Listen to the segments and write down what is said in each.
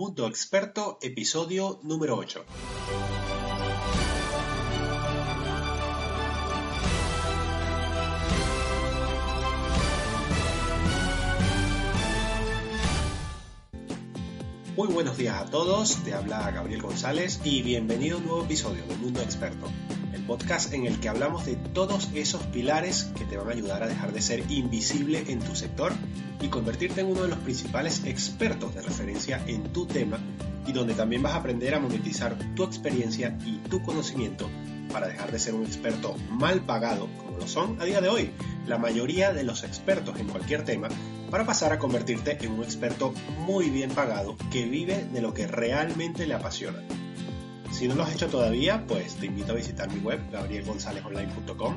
Mundo Experto, episodio número 8. Muy buenos días a todos, te habla Gabriel González y bienvenido a un nuevo episodio de Mundo Experto, el podcast en el que hablamos de todos esos pilares que te van a ayudar a dejar de ser invisible en tu sector y convertirte en uno de los principales expertos de referencia en tu tema y donde también vas a aprender a monetizar tu experiencia y tu conocimiento para dejar de ser un experto mal pagado, como lo son a día de hoy la mayoría de los expertos en cualquier tema, para pasar a convertirte en un experto muy bien pagado que vive de lo que realmente le apasiona. Si no lo has hecho todavía, pues te invito a visitar mi web, gabrielgonzalezonline.com,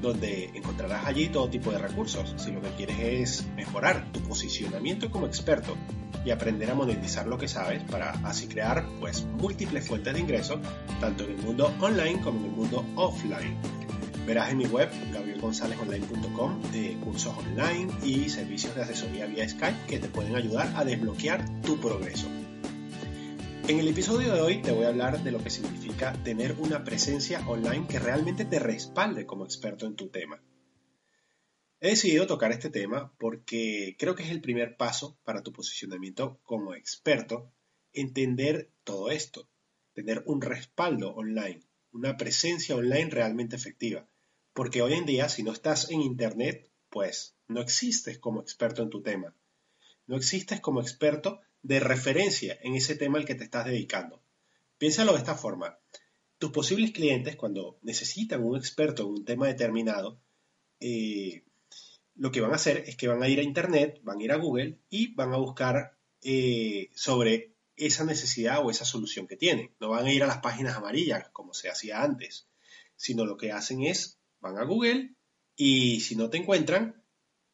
donde encontrarás allí todo tipo de recursos. Si lo que quieres es mejorar tu posicionamiento como experto y aprender a monetizar lo que sabes para así crear pues múltiples fuentes de ingresos, tanto en el mundo online como en el mundo offline. Verás en mi web, gabrielgonzalezonline.com, de cursos online y servicios de asesoría vía Skype que te pueden ayudar a desbloquear tu progreso. En el episodio de hoy te voy a hablar de lo que significa tener una presencia online que realmente te respalde como experto en tu tema. He decidido tocar este tema porque creo que es el primer paso para tu posicionamiento como experto, entender todo esto, tener un respaldo online, una presencia online realmente efectiva. Porque hoy en día, si no estás en Internet, pues no existes como experto en tu tema. No existes como experto de referencia en ese tema al que te estás dedicando. Piénsalo de esta forma. Tus posibles clientes, cuando necesitan un experto en un tema determinado, eh, lo que van a hacer es que van a ir a Internet, van a ir a Google y van a buscar eh, sobre esa necesidad o esa solución que tienen. No van a ir a las páginas amarillas como se hacía antes, sino lo que hacen es van a Google y si no te encuentran,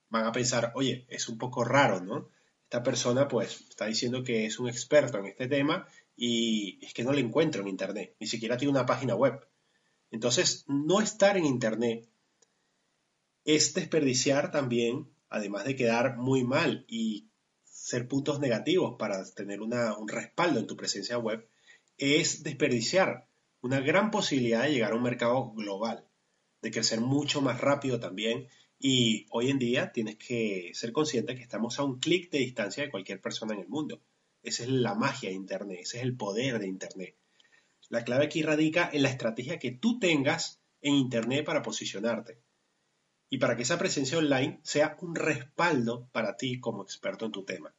van a pensar, oye, es un poco raro, ¿no? Esta persona pues está diciendo que es un experto en este tema y es que no le encuentro en Internet, ni siquiera tiene una página web. Entonces, no estar en Internet es desperdiciar también, además de quedar muy mal y ser puntos negativos para tener un respaldo en tu presencia web, es desperdiciar una gran posibilidad de llegar a un mercado global de crecer mucho más rápido también. Y hoy en día tienes que ser consciente que estamos a un clic de distancia de cualquier persona en el mundo. Esa es la magia de Internet, ese es el poder de Internet. La clave aquí radica en la estrategia que tú tengas en Internet para posicionarte y para que esa presencia online sea un respaldo para ti como experto en tu tema.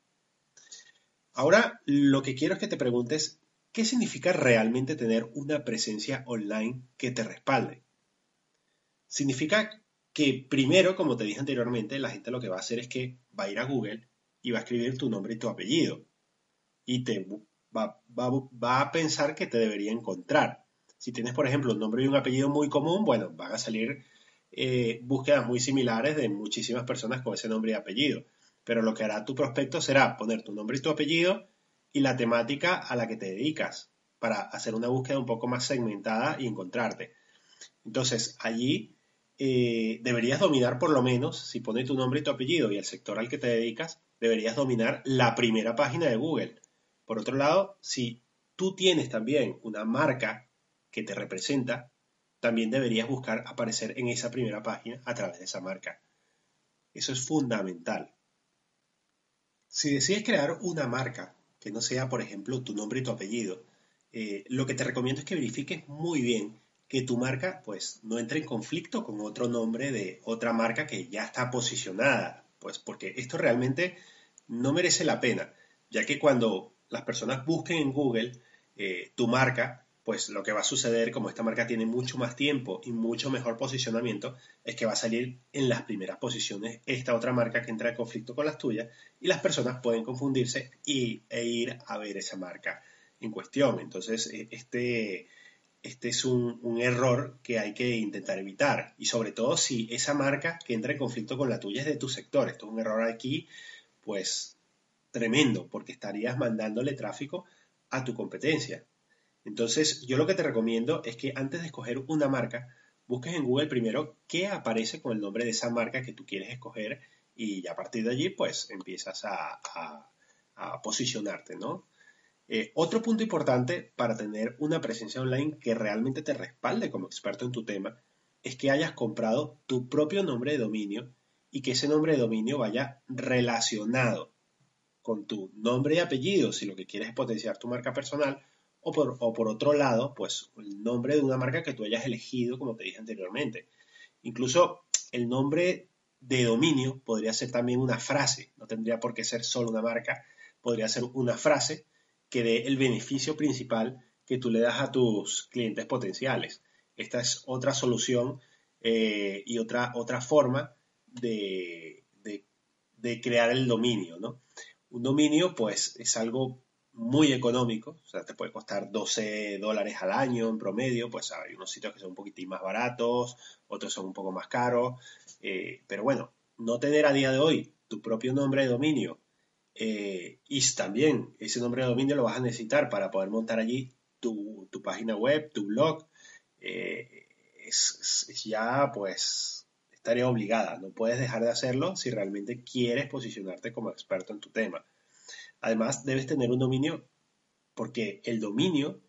Ahora, lo que quiero es que te preguntes, ¿qué significa realmente tener una presencia online que te respalde? Significa que primero, como te dije anteriormente, la gente lo que va a hacer es que va a ir a Google y va a escribir tu nombre y tu apellido. Y te va, a pensar que te debería encontrar. Si tienes, por ejemplo, un nombre y un apellido muy común, bueno, van a salir eh, búsquedas muy similares de muchísimas personas con ese nombre y apellido. Pero lo que hará tu prospecto será poner tu nombre y tu apellido y la temática a la que te dedicas para hacer una búsqueda un poco más segmentada y encontrarte. Entonces, allí eh, deberías dominar por lo menos, si pones tu nombre y tu apellido y el sector al que te dedicas, deberías dominar la primera página de Google. Por otro lado, si tú tienes también una marca que te representa, también deberías buscar aparecer en esa primera página a través de esa marca. Eso es fundamental. Si decides crear una marca que no sea, por ejemplo, tu nombre y tu apellido, eh, lo que te recomiendo es que verifiques muy bien que tu marca pues no entre en conflicto con otro nombre de otra marca que ya está posicionada, pues porque esto realmente no merece la pena, ya que cuando las personas busquen en Google eh, tu marca, pues lo que va a suceder, como esta marca tiene mucho más tiempo y mucho mejor posicionamiento, es que va a salir en las primeras posiciones esta otra marca que entra en conflicto con las tuyas y las personas pueden confundirse y, e ir a ver esa marca en cuestión. Entonces, e, este, este es un, error que hay que intentar evitar. Y sobre todo si esa marca que entra en conflicto con la tuya es de tu sector. Esto es un error aquí, pues tremendo, porque estarías mandándole tráfico a tu competencia. Entonces, yo lo que te recomiendo es que antes de escoger una marca, busques en Google primero qué aparece con el nombre de esa marca que tú quieres escoger y a partir de allí, pues empiezas a, a posicionarte, ¿no? Eh, otro punto importante para tener una presencia online que realmente te respalde como experto en tu tema es que hayas comprado tu propio nombre de dominio y que ese nombre de dominio vaya relacionado con tu nombre y apellido si lo que quieres es potenciar tu marca personal o por, o por otro lado, pues el nombre de una marca que tú hayas elegido, como te dije anteriormente. Incluso el nombre de dominio podría ser también una frase, no tendría por qué ser solo una marca, podría ser una frase que dé el beneficio principal que tú le das a tus clientes potenciales. Esta es otra solución eh, y otra, otra forma de, de, crear el dominio, ¿no? Un dominio, pues, es algo muy económico, o sea, te puede costar 12 dólares al año en promedio, pues hay unos sitios que son un poquitín más baratos, otros son un poco más caros, eh, pero bueno, no tener a día de hoy tu propio nombre de dominio eh, y también ese nombre de dominio lo vas a necesitar para poder montar allí tu, página web, tu blog, eh, es, ya pues estaría obligada, no puedes dejar de hacerlo si realmente quieres posicionarte como experto en tu tema. Además, debes tener un dominio porque el dominio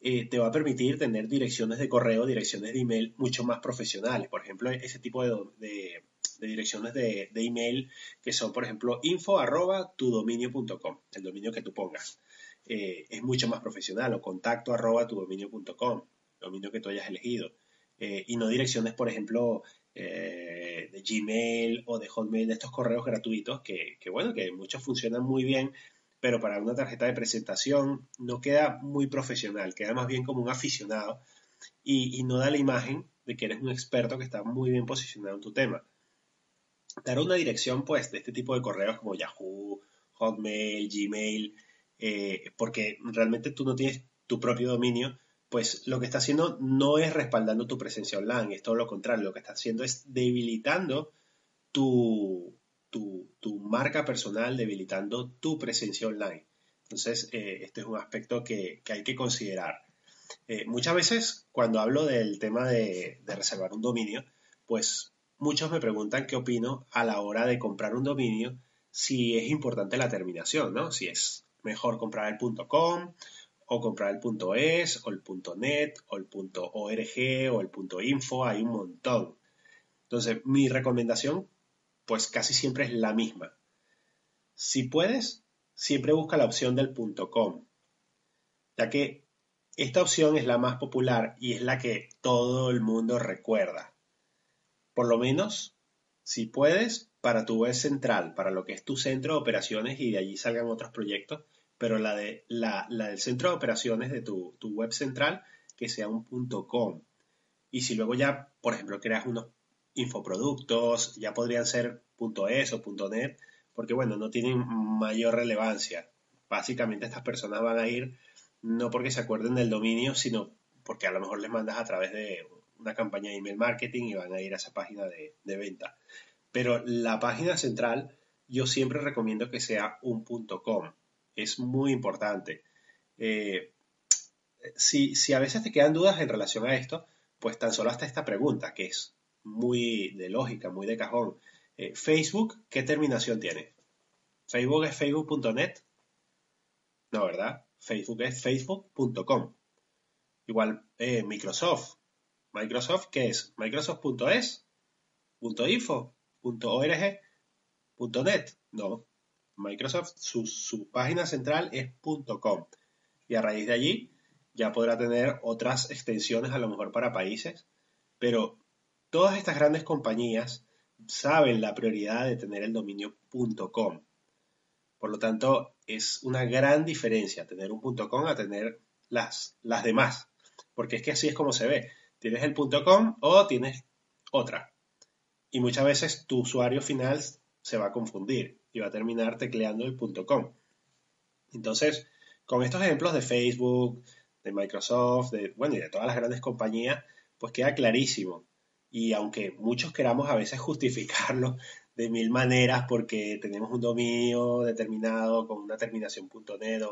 eh, te va a permitir tener direcciones de correo, direcciones de email mucho más profesionales. Por ejemplo, ese tipo de, direcciones de, email que son, por ejemplo, info arroba tu dominio.com, el dominio que tú pongas. Eh, es mucho más profesional o contacto arroba tu dominio.com, dominio que tú hayas elegido. Eh, y no direcciones, por ejemplo, de Gmail o de Hotmail, de estos correos gratuitos que, que, bueno, que muchos funcionan muy bien, pero para una tarjeta de presentación no queda muy profesional, queda más bien como un aficionado y, no da la imagen de que eres un experto que está muy bien posicionado en tu tema. Dar una dirección, pues, de este tipo de correos como Yahoo, Hotmail, Gmail, eh, porque realmente tú no tienes tu propio dominio, pues lo que está haciendo no es respaldando tu presencia online, es todo lo contrario, lo que está haciendo es debilitando tu, tu, marca personal, debilitando tu presencia online. Entonces, eh, este es un aspecto que, hay que considerar. Eh, muchas veces, cuando hablo del tema de, reservar un dominio, pues muchos me preguntan qué opino a la hora de comprar un dominio, si es importante la terminación, ¿no? Si es mejor comprar el .com o comprar el .es o el .net o el .org o el .info, hay un montón. Entonces, mi recomendación pues casi siempre es la misma. Si puedes, siempre busca la opción del .com, ya que esta opción es la más popular y es la que todo el mundo recuerda. Por lo menos, si puedes, para tu web central, para lo que es tu centro de operaciones y de allí salgan otros proyectos, pero la, de, la, del centro de operaciones de tu, tu web central, que sea un .com. Y si luego ya, por ejemplo, creas unos infoproductos, ya podrían ser .es o .net, porque bueno, no tienen mayor relevancia. Básicamente estas personas van a ir no porque se acuerden del dominio, sino porque a lo mejor les mandas a través de una campaña de email marketing y van a ir a esa página de, venta. Pero la página central yo siempre recomiendo que sea un .com. Es muy importante. Eh, si, si a veces te quedan dudas en relación a esto, pues tan solo hasta esta pregunta, que es muy de lógica, muy de cajón. Eh, Facebook, ¿qué terminación tiene? ¿Facebook es facebook.net? No, ¿verdad? Facebook es facebook.com. Igual eh, Microsoft. ¿Microsoft qué es? Microsoft.es, .info, .org, .net. No. Microsoft, su, su página central es .com. Y a raíz de allí ya podrá tener otras extensiones a lo mejor para países, pero Todas estas grandes compañías saben la prioridad de tener el dominio .com. Por lo tanto, es una gran diferencia tener un .com a tener las, las demás. Porque es que así es como se ve. Tienes el .com o tienes otra. Y muchas veces tu usuario final se va a confundir y va a terminar tecleando el .com. Entonces, con estos ejemplos de Facebook, de Microsoft, de, bueno, y de todas las grandes compañías, pues queda clarísimo y aunque muchos queramos a veces justificarlo de mil maneras porque tenemos un dominio determinado con una terminación .net,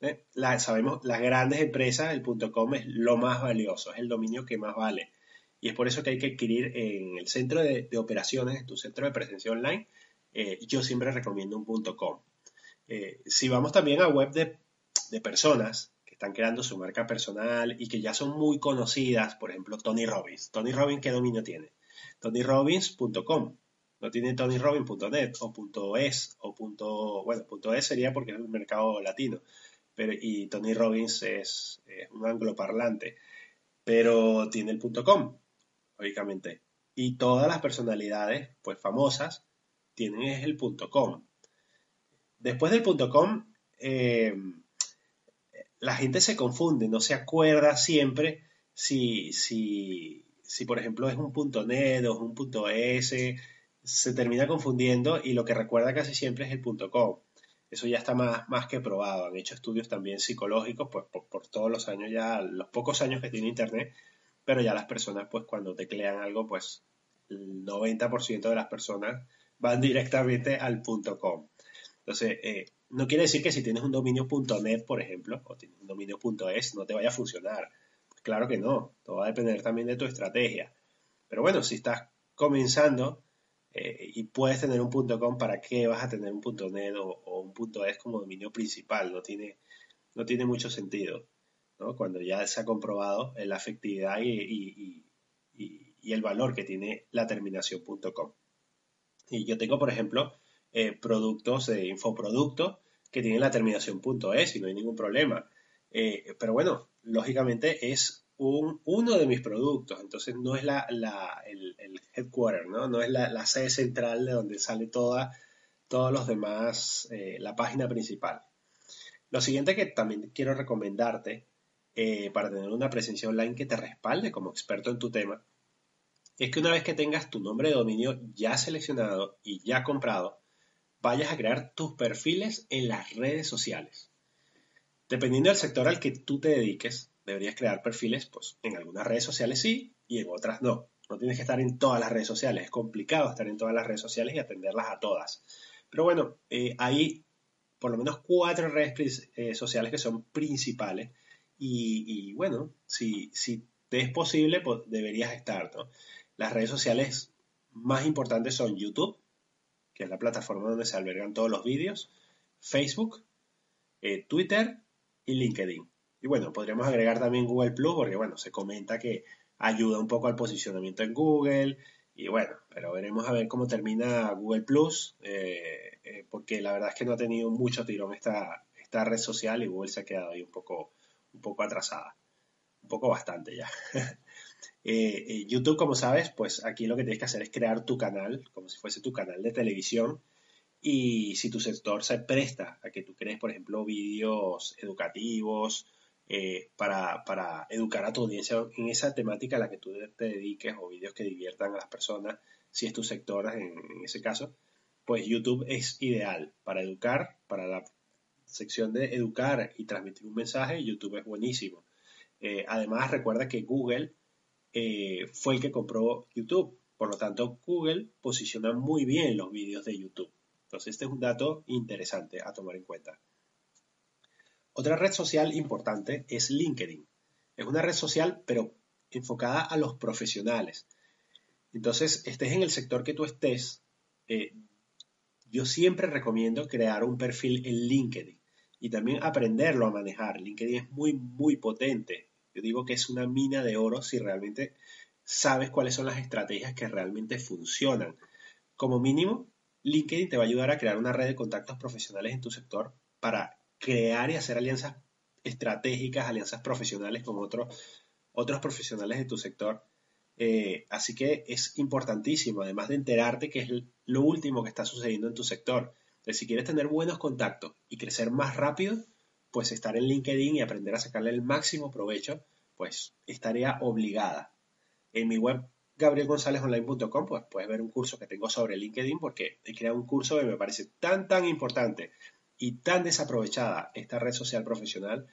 ¿eh? sabemos las grandes empresas, el .com es lo más valioso, es el dominio que más vale. Y es por eso que hay que adquirir en el centro de, operaciones, en tu centro de presencia online, eh, yo siempre recomiendo un .com. Eh, si vamos también a web de, de personas que están creando su marca personal y que ya son muy conocidas, por ejemplo, Tony Robbins. Tony Robbins, ¿qué dominio tiene? TonyRobbins.com. No tiene TonyRobbins.net o .es o punto, bueno, .es sería porque es un mercado latino. Pero, y Tony Robbins es, es un angloparlante. Pero tiene el .com, lógicamente. Y todas las personalidades, pues famosas, tienen el .com. Después del .com, eh, la gente se confunde, no se acuerda siempre si, si, si por ejemplo es un .net o es un .es, se termina confundiendo y lo que recuerda casi siempre es el .com. Eso ya está más, más que probado. Han hecho estudios también psicológicos pues, por, todos los años ya, los pocos años que tiene Internet, pero ya las personas pues cuando teclean algo pues el 90% de las personas van directamente al .com. Entonces, eh, no quiere decir que si tienes un dominio .net, por ejemplo, o tienes un dominio .es, no te vaya a funcionar. Claro que no, todo va a depender también de tu estrategia. Pero bueno, si estás comenzando eh, y puedes tener un .com, ¿para qué vas a tener un .net o, un .es como dominio principal? No tiene, no tiene mucho sentido, ¿no? Cuando ya se ha comprobado la efectividad y, y el valor que tiene la terminación .com. Y yo tengo, por ejemplo, eh, productos de infoproductos que tienen la terminación .es y no hay ningún problema. Eh, pero bueno, lógicamente es un, uno de mis productos, entonces no es la, el, headquarter, ¿no? es la, sede central de donde sale toda, todos los demás, eh, la página principal. Lo siguiente que también quiero recomendarte para tener una presencia online que te respalde como experto en tu tema es que una vez que tengas tu nombre de dominio ya seleccionado y ya comprado, vayas a crear tus perfiles en las redes sociales. Dependiendo del sector al que tú te dediques, deberías crear perfiles pues, en algunas redes sociales sí y en otras no. No tienes que estar en todas las redes sociales. Es complicado estar en todas las redes sociales y atenderlas a todas. Pero bueno, eh, hay por lo menos cuatro redes eh, sociales que son principales. Y, bueno, si, si te es posible, pues deberías estar. ¿no? Las redes sociales más importantes son YouTube, que es la plataforma donde se albergan todos los vídeos, Facebook, eh, Twitter y LinkedIn. Y bueno, podríamos agregar también Google Plus, porque bueno, se comenta que ayuda un poco al posicionamiento en Google. Y bueno, pero veremos a ver cómo termina Google Plus, eh, eh, porque la verdad es que no ha tenido mucho tirón esta, esta red social y Google se ha quedado ahí un poco, un poco atrasada. Un poco bastante ya. Eh, YouTube, como sabes, pues aquí lo que tienes que hacer es crear tu canal, como si fuese tu canal de televisión. Y si tu sector se presta a que tú crees, por ejemplo, vídeos educativos eh, para, educar a tu audiencia en esa temática a la que tú te dediques o vídeos que diviertan a las personas, si es tu sector en, ese caso, pues YouTube es ideal para educar, para la sección de educar y transmitir un mensaje, YouTube es buenísimo. además, recuerda que Google eh, fue el que compró YouTube. Por lo tanto, Google posiciona muy bien los vídeos de YouTube. Entonces, este es un dato interesante a tomar en cuenta. Otra red social importante es LinkedIn. Es una red social, pero enfocada a los profesionales. Entonces, estés en el sector que tú estés, eh, yo siempre recomiendo crear un perfil en LinkedIn y también aprenderlo a manejar. LinkedIn es muy, muy potente. Yo digo que es una mina de oro si realmente sabes cuáles son las estrategias que realmente funcionan. Como mínimo, LinkedIn te va a ayudar a crear una red de contactos profesionales en tu sector para crear y hacer alianzas estratégicas, alianzas profesionales con otros, otros profesionales de tu sector. Eh, así que es importantísimo, además de enterarte que es lo último que está sucediendo en tu sector. Entonces, si quieres tener buenos contactos y crecer más rápido, pues estar en LinkedIn y aprender a sacarle el máximo provecho, pues estaría obligada. En mi web gabrielgonzalezonline.com pues puedes ver un curso que tengo sobre LinkedIn porque he creado un curso que me parece tan tan importante y tan desaprovechada esta red social profesional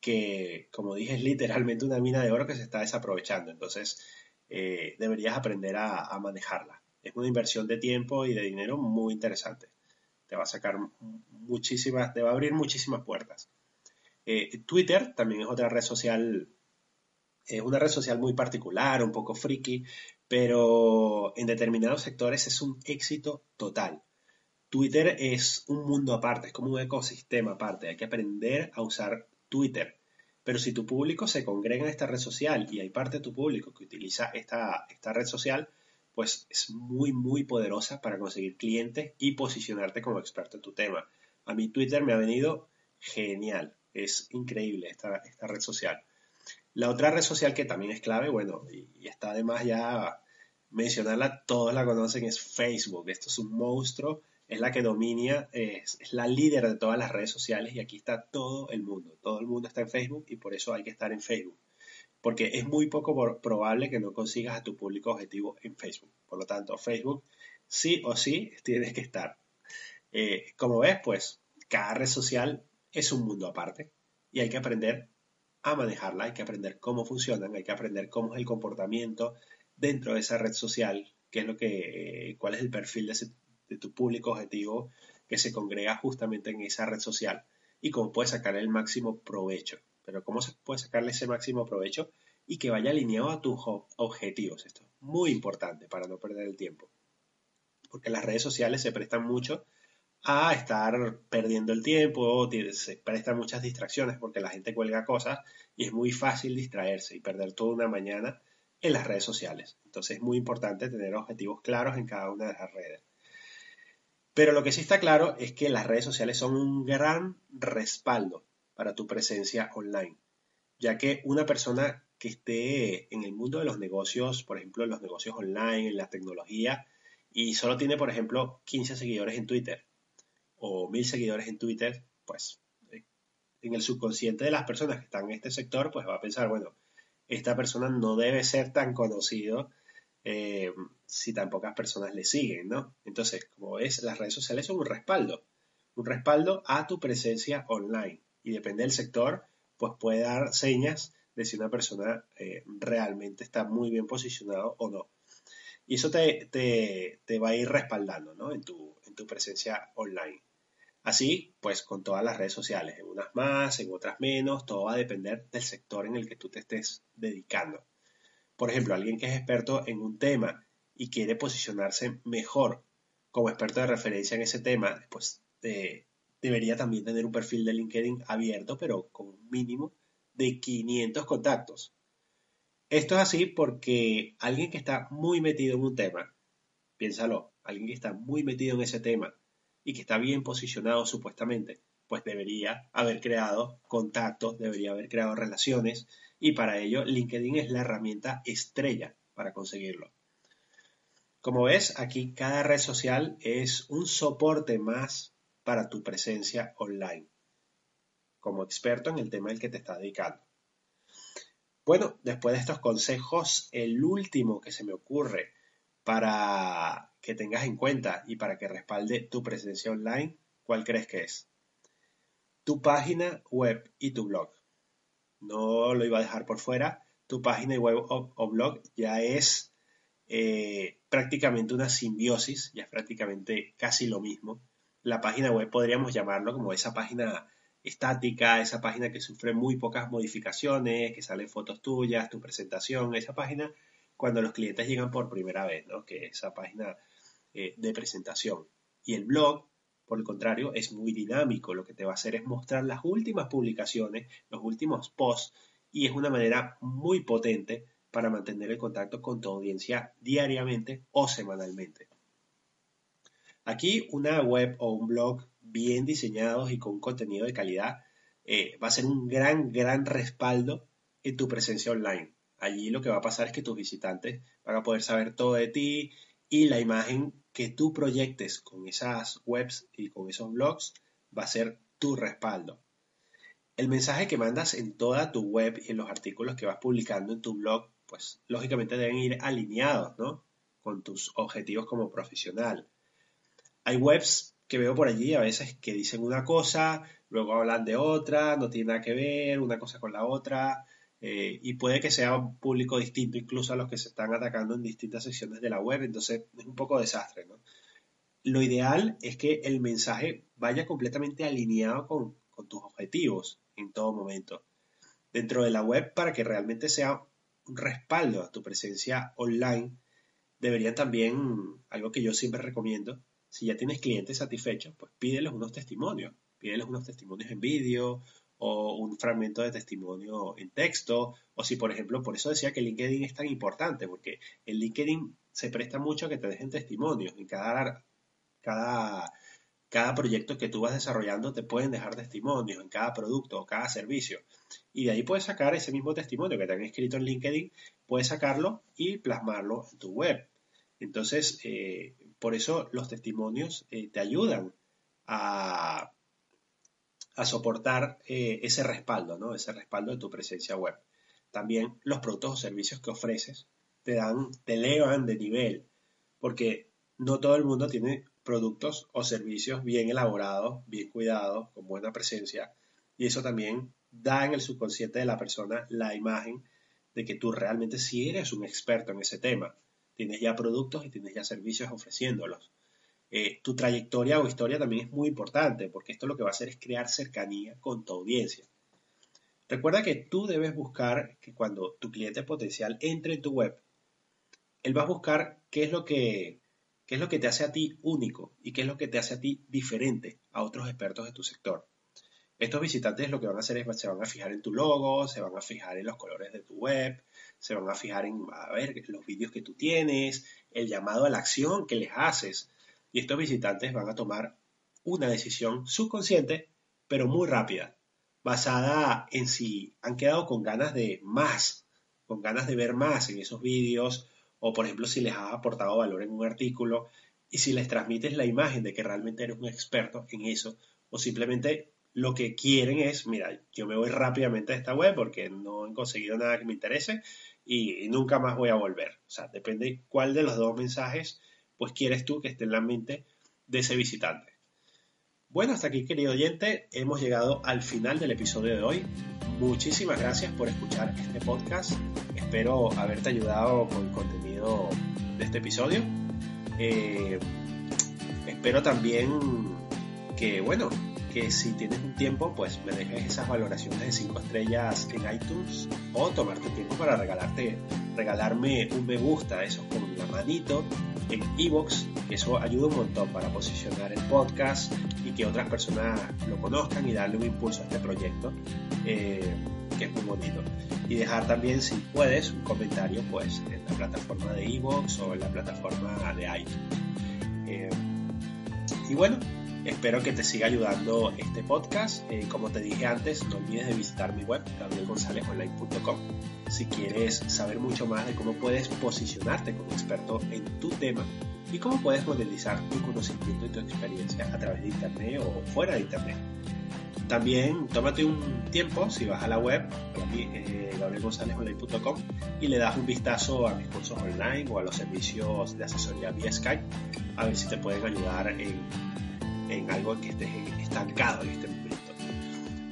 que, como dije, es literalmente una mina de oro que se está desaprovechando. Entonces, eh, deberías aprender a, manejarla. Es una inversión de tiempo y de dinero muy interesante. Te va a sacar muchísimas, te va a abrir muchísimas puertas. Eh, Twitter también es otra red social, es una red social muy particular, un poco friki, pero en determinados sectores es un éxito total. Twitter es un mundo aparte, es como un ecosistema aparte. Hay que aprender a usar Twitter. Pero si tu público se congrega en esta red social y hay parte de tu público que utiliza esta, esta red social, pues es muy, muy poderosa para conseguir clientes y posicionarte como experto en tu tema. A mí Twitter me ha venido genial. Es increíble esta, esta red social. La otra red social que también es clave, bueno, y, está además ya mencionarla, todos la conocen, es Facebook. Esto es un monstruo, es la que domina, es, la líder de todas las redes sociales y aquí está todo el mundo. Todo el mundo está en Facebook y por eso hay que estar en Facebook. Porque es muy poco probable que no consigas a tu público objetivo en Facebook. Por lo tanto, Facebook sí o sí tienes que estar. Eh, como ves, pues cada red social es un mundo aparte y hay que aprender a manejarla, hay que aprender cómo funcionan, hay que aprender cómo es el comportamiento dentro de esa red social, qué es lo que, cuál es el perfil de, de tu público objetivo que se congrega justamente en esa red social y cómo puedes sacar el máximo provecho. Pero cómo se puede sacarle ese máximo provecho y que vaya alineado a tus objetivos. Esto es muy importante para no perder el tiempo. Porque las redes sociales se prestan mucho a estar perdiendo el tiempo, se prestan muchas distracciones porque la gente cuelga cosas y es muy fácil distraerse y perder toda una mañana en las redes sociales. Entonces es muy importante tener objetivos claros en cada una de las redes. Pero lo que sí está claro es que las redes sociales son un gran respaldo para tu presencia online, ya que una persona que esté en el mundo de los negocios, por ejemplo, en los negocios online, en la tecnología, y solo tiene, por ejemplo, 15 seguidores en Twitter, o mil seguidores en Twitter, pues eh, en el subconsciente de las personas que están en este sector, pues va a pensar, bueno, esta persona no debe ser tan conocido eh, si tan pocas personas le siguen, ¿no? Entonces, como ves, las redes sociales son un respaldo, un respaldo a tu presencia online. Y depende del sector, pues puede dar señas de si una persona eh, realmente está muy bien posicionado o no. Y eso te, te, va a ir respaldando, ¿no? En tu, en tu presencia online. Así, pues con todas las redes sociales, en unas más, en otras menos, todo va a depender del sector en el que tú te estés dedicando. Por ejemplo, alguien que es experto en un tema y quiere posicionarse mejor como experto de referencia en ese tema, pues debería también tener un perfil de LinkedIn abierto, pero con un mínimo de 500 contactos. Esto es así porque alguien que está muy metido en un tema, piénsalo, alguien que está muy metido en ese tema y que está bien posicionado supuestamente, pues debería haber creado contactos, debería haber creado relaciones y para ello LinkedIn es la herramienta estrella para conseguirlo. Como ves, aquí cada red social es un soporte más para tu presencia online, como experto en el tema al que te estás dedicando. Bueno, después de estos consejos, el último que se me ocurre para que tengas en cuenta y para que respalde tu presencia online, ¿cuál crees que es? Tu página web y tu blog. No lo iba a dejar por fuera. Tu página web o, blog ya es eh, prácticamente una simbiosis, ya es prácticamente casi lo mismo. La página web podríamos llamarlo como esa página estática, esa página que sufre muy pocas modificaciones, que salen fotos tuyas, tu presentación, esa página cuando los clientes llegan por primera vez, ¿no? Que esa página eh, de presentación. Y el blog, por el contrario, es muy dinámico. Lo que te va a hacer es mostrar las últimas publicaciones, los últimos posts, y es una manera muy potente para mantener el contacto con tu audiencia diariamente o semanalmente. Aquí una web o un blog bien diseñados y con contenido de calidad eh, va a ser un gran, gran respaldo en tu presencia online. Allí lo que va a pasar es que tus visitantes van a poder saber todo de ti y la imagen que tú proyectes con esas webs y con esos blogs va a ser tu respaldo. El mensaje que mandas en toda tu web y en los artículos que vas publicando en tu blog, pues lógicamente deben ir alineados, ¿no? Con tus objetivos como profesional. Hay webs que veo por allí a veces que dicen una cosa, luego hablan de otra, no tiene nada que ver una cosa con la otra, eh, y puede que sea un público distinto incluso a los que se están atacando en distintas secciones de la web, entonces es un poco desastre, ¿no? Lo ideal es que el mensaje vaya completamente alineado con, tus objetivos en todo momento dentro de la web para que realmente sea un respaldo a tu presencia online. Deberían también, algo que yo siempre recomiendo, si ya tienes clientes satisfechos, pues pídeles unos testimonios, pídeles unos testimonios en vídeo o un fragmento de testimonio en texto, o si por ejemplo, por eso decía que LinkedIn es tan importante, porque el LinkedIn se presta mucho a que te dejen testimonios. En cada, cada, cada proyecto que tú vas desarrollando te pueden dejar testimonios en cada producto o cada servicio. Y de ahí puedes sacar ese mismo testimonio que te han escrito en LinkedIn, puedes sacarlo y plasmarlo en tu web. Entonces, eh, por eso los testimonios eh, te ayudan a, a soportar eh, ese respaldo, ¿no? Ese respaldo de tu presencia web. También los productos o servicios que ofreces te dan, te elevan de nivel, porque no todo el mundo tiene productos o servicios bien elaborados, bien cuidados, con buena presencia, y eso también da en el subconsciente de la persona la imagen de que tú realmente sí eres un experto en ese tema. Tienes ya productos y tienes ya servicios ofreciéndolos. Eh, tu trayectoria o historia también es muy importante porque esto lo que va a hacer es crear cercanía con tu audiencia. Recuerda que tú debes buscar que cuando tu cliente potencial entre en tu web, él va a buscar qué es lo que qué es lo que te hace a ti único y qué es lo que te hace a ti diferente a otros expertos de tu sector. Estos visitantes lo que van a hacer es se van a fijar en tu logo, se van a fijar en los colores de tu web, se van a fijar en a ver los vídeos que tú tienes, el llamado a la acción que les haces. Y estos visitantes van a tomar una decisión subconsciente, pero muy rápida, basada en si han quedado con ganas de más, con ganas de ver más en esos vídeos, o por ejemplo si les has aportado valor en un artículo, y si les transmites la imagen de que realmente eres un experto en eso, o simplemente lo que quieren es, mira, yo me voy rápidamente a esta web porque no he conseguido nada que me interese y, nunca más voy a volver. O sea, depende cuál de los dos mensajes pues quieres tú que esté en la mente de ese visitante. Bueno, hasta aquí querido oyente, hemos llegado al final del episodio de hoy. Muchísimas gracias por escuchar este podcast. Espero haberte ayudado con el contenido de este episodio. Eh, espero también que, bueno, que si tienes un tiempo, pues me dejes esas valoraciones de 5 estrellas en iTunes o tomarte tiempo para regalarte, regalarme un me gusta, eso con la manito en iBox, que eso ayuda un montón para posicionar el podcast y que otras personas lo conozcan y darle un impulso a este proyecto, eh, que es muy bonito. Y dejar también, si puedes, un comentario pues en la plataforma de iBox o en la plataforma de iTunes. Eh, y bueno, Espero que te siga ayudando este podcast. Eh, como te dije antes, no olvides de visitar mi web, gabrielgonzalezonline.com, si quieres saber mucho más de cómo puedes posicionarte como experto en tu tema y cómo puedes monetizar tu conocimiento y tu experiencia a través de Internet o fuera de Internet. También tómate un tiempo si vas a la web, eh, gabrielgonzalezonline.com, y le das un vistazo a mis cursos online o a los servicios de asesoría vía Skype, a ver si te pueden ayudar en en algo que estés estancado en este momento.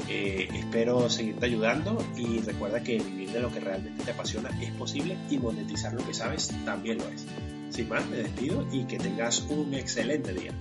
Eh, espero seguirte ayudando y recuerda que vivir de lo que realmente te apasiona es posible y monetizar lo que sabes también lo es. Sin más, me despido y que tengas un excelente día.